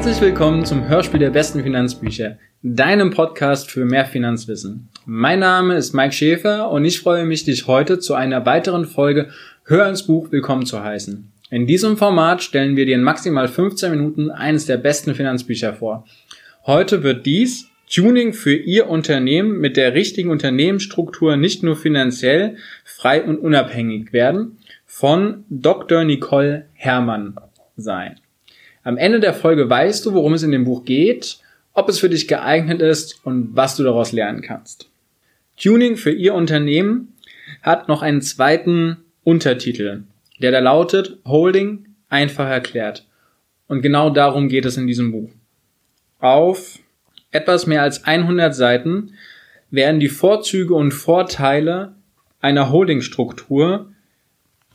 Herzlich willkommen zum Hörspiel der besten Finanzbücher, deinem Podcast für mehr Finanzwissen. Mein Name ist Mike Schäfer und ich freue mich, dich heute zu einer weiteren Folge Hör ins Buch willkommen zu heißen. In diesem Format stellen wir dir in maximal 15 Minuten eines der besten Finanzbücher vor. Heute wird dies Tuning für Ihr Unternehmen mit der richtigen Unternehmensstruktur nicht nur finanziell frei und unabhängig werden von Dr. Nicole Herrmann sein. Am Ende der Folge weißt du, worum es in dem Buch geht, ob es für dich geeignet ist und was du daraus lernen kannst. Tuning für Ihr Unternehmen hat noch einen zweiten Untertitel, der da lautet Holding einfach erklärt. Und genau darum geht es in diesem Buch. Auf etwas mehr als 100 Seiten werden die Vorzüge und Vorteile einer Holdingstruktur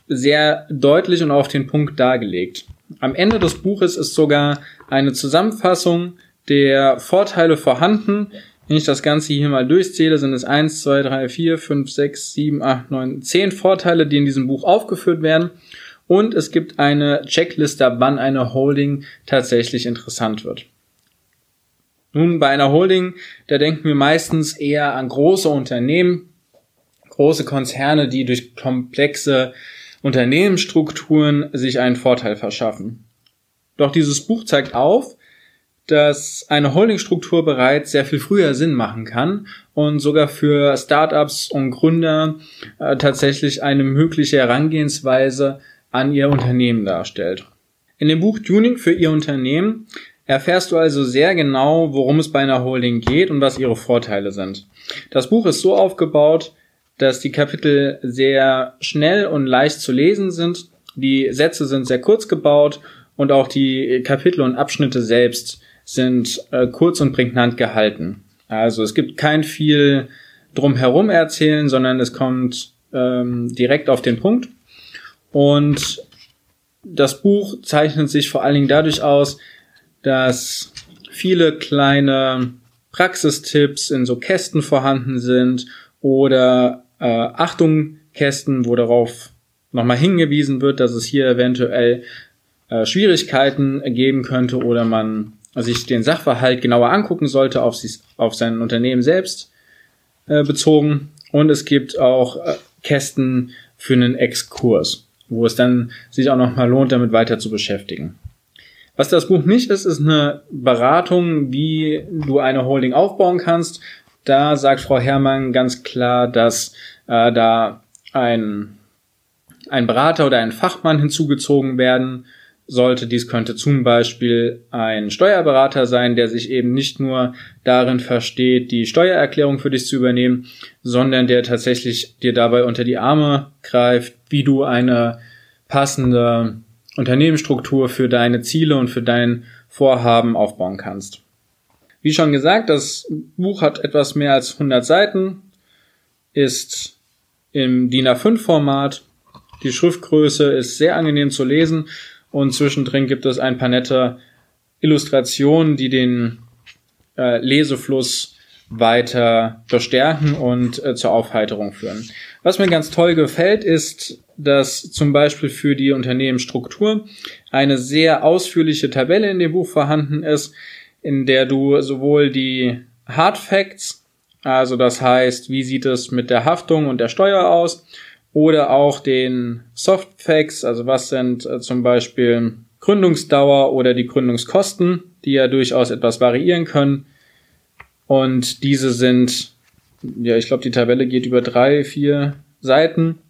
sehr deutlich und auf den Punkt dargelegt. Am Ende des Buches ist sogar eine Zusammenfassung der Vorteile vorhanden. Wenn ich das Ganze hier mal durchzähle, sind es 1, 2, 3, 4, 5, 6, 7, 8, 9, 10 Vorteile, die in diesem Buch aufgeführt werden. Und es gibt eine Checkliste, wann eine Holding tatsächlich interessant wird. Nun, bei einer Holding, da denken wir meistens eher an große Unternehmen, große Konzerne, die durch komplexe Unternehmensstrukturen sich einen Vorteil verschaffen. Doch dieses Buch zeigt auf, dass eine Holdingstruktur bereits sehr viel früher Sinn machen kann und sogar für Startups und Gründer äh, tatsächlich eine mögliche Herangehensweise an ihr Unternehmen darstellt. In dem Buch Tuning für Ihr Unternehmen erfährst du also sehr genau, worum es bei einer Holding geht und was ihre Vorteile sind. Das Buch ist so aufgebaut, dass die Kapitel sehr schnell und leicht zu lesen sind. Die Sätze sind sehr kurz gebaut und auch die Kapitel und Abschnitte selbst sind äh, kurz und prägnant gehalten. Also es gibt kein viel drumherum erzählen, sondern es kommt ähm, direkt auf den Punkt. Und das Buch zeichnet sich vor allen Dingen dadurch aus, dass viele kleine Praxistipps in so Kästen vorhanden sind oder äh, Achtung Kästen, wo darauf nochmal hingewiesen wird, dass es hier eventuell äh, Schwierigkeiten geben könnte oder man sich den Sachverhalt genauer angucken sollte auf, sich, auf sein Unternehmen selbst äh, bezogen. Und es gibt auch äh, Kästen für einen Exkurs, wo es dann sich auch nochmal lohnt, damit weiter zu beschäftigen. Was das Buch nicht ist, ist eine Beratung, wie du eine Holding aufbauen kannst, da sagt Frau Herrmann ganz klar, dass äh, da ein, ein Berater oder ein Fachmann hinzugezogen werden sollte. Dies könnte zum Beispiel ein Steuerberater sein, der sich eben nicht nur darin versteht, die Steuererklärung für dich zu übernehmen, sondern der tatsächlich dir dabei unter die Arme greift, wie du eine passende Unternehmensstruktur für deine Ziele und für dein Vorhaben aufbauen kannst. Wie schon gesagt, das Buch hat etwas mehr als 100 Seiten, ist im DIN A5 Format. Die Schriftgröße ist sehr angenehm zu lesen und zwischendrin gibt es ein paar nette Illustrationen, die den äh, Lesefluss weiter verstärken und äh, zur Aufheiterung führen. Was mir ganz toll gefällt, ist, dass zum Beispiel für die Unternehmensstruktur eine sehr ausführliche Tabelle in dem Buch vorhanden ist, in der du sowohl die Hard Facts, also das heißt, wie sieht es mit der Haftung und der Steuer aus, oder auch den Soft Facts, also was sind äh, zum Beispiel Gründungsdauer oder die Gründungskosten, die ja durchaus etwas variieren können. Und diese sind, ja, ich glaube, die Tabelle geht über drei, vier Seiten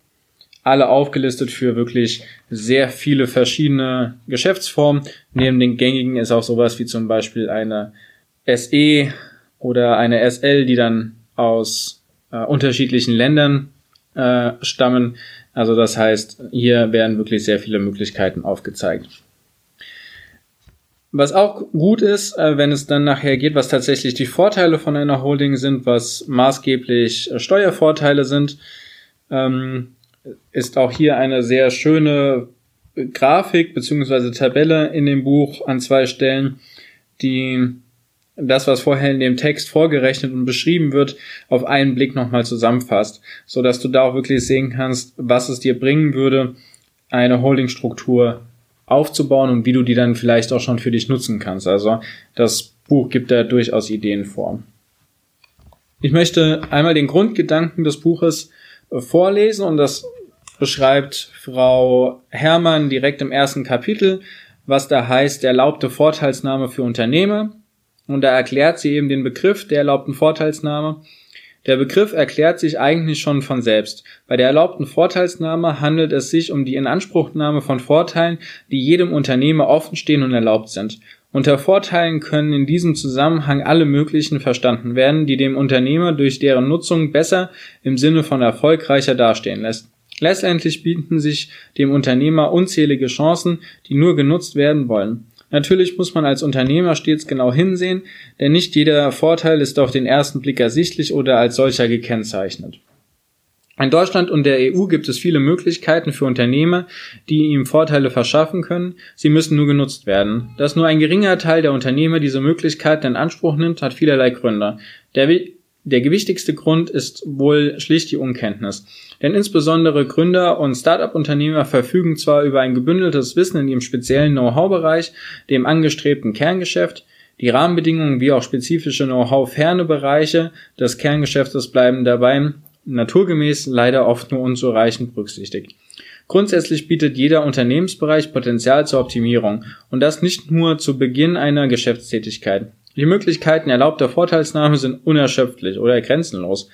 alle aufgelistet für wirklich sehr viele verschiedene Geschäftsformen. Neben den gängigen ist auch sowas wie zum Beispiel eine SE oder eine SL, die dann aus äh, unterschiedlichen Ländern äh, stammen. Also das heißt, hier werden wirklich sehr viele Möglichkeiten aufgezeigt. Was auch gut ist, äh, wenn es dann nachher geht, was tatsächlich die Vorteile von einer Holding sind, was maßgeblich äh, Steuervorteile sind, ähm, ist auch hier eine sehr schöne Grafik beziehungsweise Tabelle in dem Buch an zwei Stellen, die das, was vorher in dem Text vorgerechnet und beschrieben wird, auf einen Blick nochmal zusammenfasst, so dass du da auch wirklich sehen kannst, was es dir bringen würde, eine Holdingstruktur aufzubauen und wie du die dann vielleicht auch schon für dich nutzen kannst. Also das Buch gibt da durchaus Ideen vor. Ich möchte einmal den Grundgedanken des Buches vorlesen und das beschreibt Frau Herrmann direkt im ersten Kapitel, was da heißt erlaubte Vorteilsnahme für Unternehmer. Und da erklärt sie eben den Begriff der erlaubten Vorteilsnahme. Der Begriff erklärt sich eigentlich schon von selbst. Bei der erlaubten Vorteilsnahme handelt es sich um die Inanspruchnahme von Vorteilen, die jedem Unternehmer offenstehen und erlaubt sind. Unter Vorteilen können in diesem Zusammenhang alle möglichen verstanden werden, die dem Unternehmer durch deren Nutzung besser im Sinne von erfolgreicher dastehen lässt. Letztendlich bieten sich dem Unternehmer unzählige Chancen, die nur genutzt werden wollen. Natürlich muss man als Unternehmer stets genau hinsehen, denn nicht jeder Vorteil ist auf den ersten Blick ersichtlich oder als solcher gekennzeichnet. In Deutschland und der EU gibt es viele Möglichkeiten für Unternehmer, die ihm Vorteile verschaffen können. Sie müssen nur genutzt werden. Dass nur ein geringer Teil der Unternehmer diese Möglichkeiten in Anspruch nimmt, hat vielerlei Gründe. Der, der gewichtigste Grund ist wohl schlicht die Unkenntnis. Denn insbesondere Gründer und Start-up-Unternehmer verfügen zwar über ein gebündeltes Wissen in ihrem speziellen Know-how-Bereich, dem angestrebten Kerngeschäft, die Rahmenbedingungen wie auch spezifische Know-how-ferne Bereiche des Kerngeschäftes bleiben dabei naturgemäß leider oft nur unzureichend berücksichtigt. Grundsätzlich bietet jeder Unternehmensbereich Potenzial zur Optimierung und das nicht nur zu Beginn einer Geschäftstätigkeit. Die Möglichkeiten erlaubter Vorteilsnahme sind unerschöpflich oder grenzenlos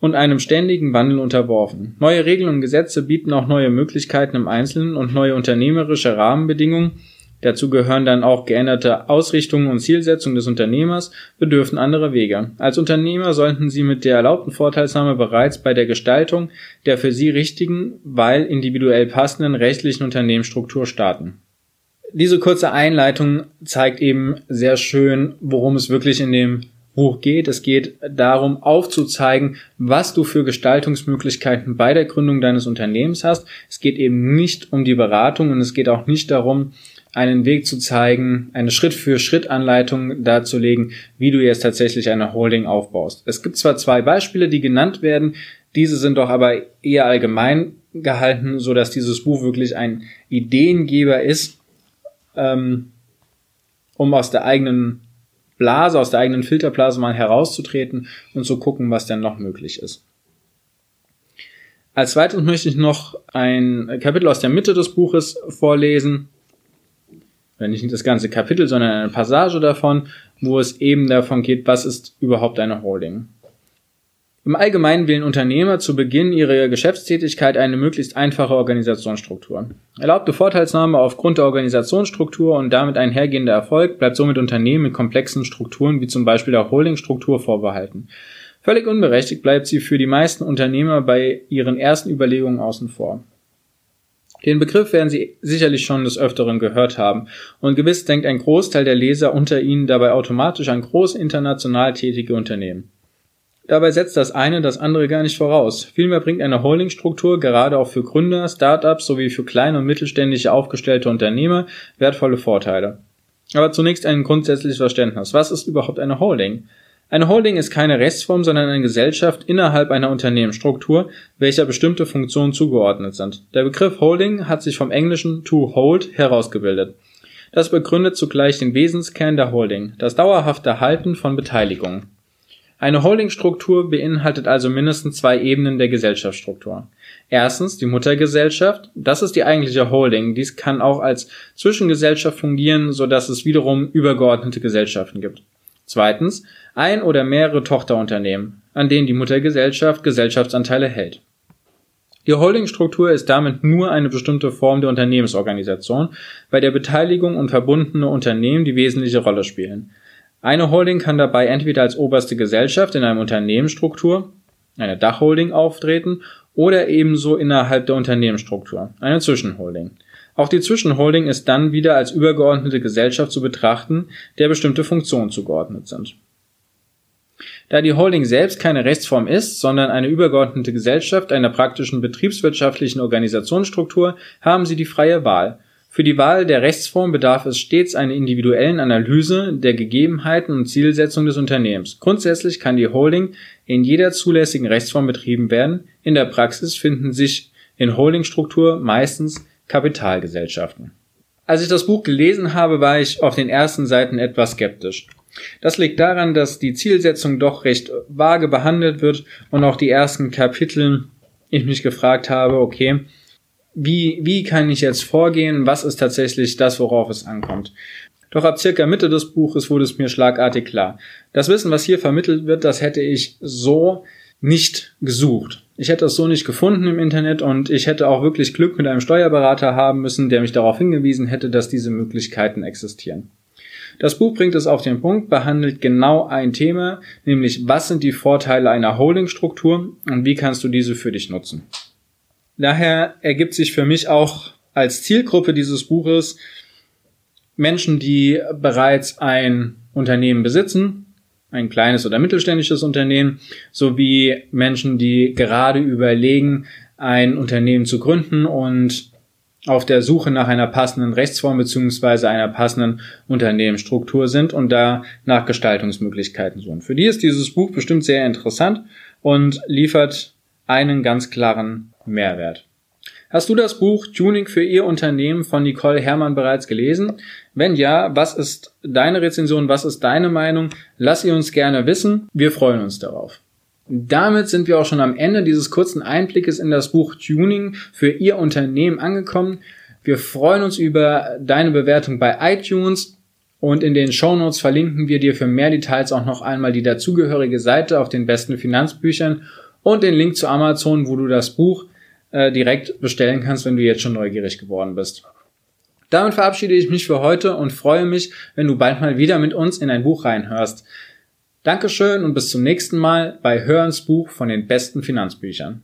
und einem ständigen Wandel unterworfen. Neue Regeln und Gesetze bieten auch neue Möglichkeiten im Einzelnen und neue unternehmerische Rahmenbedingungen, Dazu gehören dann auch geänderte Ausrichtungen und Zielsetzungen des Unternehmers, bedürfen andere Wege. Als Unternehmer sollten Sie mit der erlaubten Vorteilsnahme bereits bei der Gestaltung der für Sie richtigen, weil individuell passenden rechtlichen Unternehmensstruktur starten. Diese kurze Einleitung zeigt eben sehr schön, worum es wirklich in dem Buch geht. Es geht darum, aufzuzeigen, was du für Gestaltungsmöglichkeiten bei der Gründung deines Unternehmens hast. Es geht eben nicht um die Beratung und es geht auch nicht darum, einen Weg zu zeigen, eine Schritt-für-Schritt-Anleitung darzulegen, wie du jetzt tatsächlich eine Holding aufbaust. Es gibt zwar zwei Beispiele, die genannt werden, diese sind doch aber eher allgemein gehalten, so dass dieses Buch wirklich ein Ideengeber ist, ähm, um aus der eigenen Blase, aus der eigenen Filterblase mal herauszutreten und zu gucken, was denn noch möglich ist. Als zweites möchte ich noch ein Kapitel aus der Mitte des Buches vorlesen nicht das ganze Kapitel, sondern eine Passage davon, wo es eben davon geht, was ist überhaupt eine Holding. Im Allgemeinen wählen Unternehmer zu Beginn ihrer Geschäftstätigkeit eine möglichst einfache Organisationsstruktur. Erlaubte Vorteilsnahme aufgrund der Organisationsstruktur und damit einhergehender Erfolg bleibt somit Unternehmen mit komplexen Strukturen wie zum Beispiel der Holdingstruktur vorbehalten. Völlig unberechtigt bleibt sie für die meisten Unternehmer bei ihren ersten Überlegungen außen vor. Den Begriff werden Sie sicherlich schon des Öfteren gehört haben, und gewiss denkt ein Großteil der Leser unter Ihnen dabei automatisch an große international tätige Unternehmen. Dabei setzt das eine das andere gar nicht voraus. Vielmehr bringt eine Holdingstruktur gerade auch für Gründer, Startups sowie für kleine und mittelständische aufgestellte Unternehmer wertvolle Vorteile. Aber zunächst ein grundsätzliches Verständnis. Was ist überhaupt eine Holding? Eine Holding ist keine Rechtsform, sondern eine Gesellschaft innerhalb einer Unternehmensstruktur, welcher bestimmte Funktionen zugeordnet sind. Der Begriff Holding hat sich vom englischen to hold herausgebildet. Das begründet zugleich den Wesenskern der Holding, das dauerhafte Halten von Beteiligungen. Eine Holdingstruktur beinhaltet also mindestens zwei Ebenen der Gesellschaftsstruktur. Erstens die Muttergesellschaft, das ist die eigentliche Holding. Dies kann auch als Zwischengesellschaft fungieren, so dass es wiederum übergeordnete Gesellschaften gibt. Zweitens ein oder mehrere Tochterunternehmen, an denen die Muttergesellschaft Gesellschaftsanteile hält. Die Holdingstruktur ist damit nur eine bestimmte Form der Unternehmensorganisation, bei der Beteiligung und verbundene Unternehmen die wesentliche Rolle spielen. Eine Holding kann dabei entweder als oberste Gesellschaft in einer Unternehmensstruktur, eine Dachholding auftreten, oder ebenso innerhalb der Unternehmensstruktur, eine Zwischenholding. Auch die Zwischenholding ist dann wieder als übergeordnete Gesellschaft zu betrachten, der bestimmte Funktionen zugeordnet sind. Da die Holding selbst keine Rechtsform ist, sondern eine übergeordnete Gesellschaft einer praktischen betriebswirtschaftlichen Organisationsstruktur, haben sie die freie Wahl. Für die Wahl der Rechtsform bedarf es stets einer individuellen Analyse der Gegebenheiten und Zielsetzung des Unternehmens. Grundsätzlich kann die Holding in jeder zulässigen Rechtsform betrieben werden. In der Praxis finden sich in Holdingstruktur meistens Kapitalgesellschaften. Als ich das Buch gelesen habe, war ich auf den ersten Seiten etwas skeptisch. Das liegt daran, dass die Zielsetzung doch recht vage behandelt wird und auch die ersten Kapitel ich mich gefragt habe, okay, wie, wie kann ich jetzt vorgehen? Was ist tatsächlich das, worauf es ankommt? Doch ab circa Mitte des Buches wurde es mir schlagartig klar. Das Wissen, was hier vermittelt wird, das hätte ich so nicht gesucht. Ich hätte es so nicht gefunden im Internet und ich hätte auch wirklich Glück mit einem Steuerberater haben müssen, der mich darauf hingewiesen hätte, dass diese Möglichkeiten existieren. Das Buch bringt es auf den Punkt, behandelt genau ein Thema, nämlich was sind die Vorteile einer Holdingstruktur und wie kannst du diese für dich nutzen. Daher ergibt sich für mich auch als Zielgruppe dieses Buches Menschen, die bereits ein Unternehmen besitzen, ein kleines oder mittelständisches Unternehmen, sowie Menschen, die gerade überlegen, ein Unternehmen zu gründen und auf der Suche nach einer passenden Rechtsform beziehungsweise einer passenden Unternehmensstruktur sind und da nach Gestaltungsmöglichkeiten suchen. Für die ist dieses Buch bestimmt sehr interessant und liefert einen ganz klaren Mehrwert. Hast du das Buch Tuning für Ihr Unternehmen von Nicole Hermann bereits gelesen? Wenn ja, was ist deine Rezension? Was ist deine Meinung? Lass sie uns gerne wissen. Wir freuen uns darauf. Damit sind wir auch schon am Ende dieses kurzen Einblickes in das Buch Tuning für Ihr Unternehmen angekommen. Wir freuen uns über deine Bewertung bei iTunes und in den Show Notes verlinken wir dir für mehr Details auch noch einmal die dazugehörige Seite auf den besten Finanzbüchern und den Link zu Amazon, wo du das Buch äh, direkt bestellen kannst, wenn du jetzt schon neugierig geworden bist. Damit verabschiede ich mich für heute und freue mich, wenn du bald mal wieder mit uns in ein Buch reinhörst. Dankeschön und bis zum nächsten Mal bei Hörens Buch von den besten Finanzbüchern.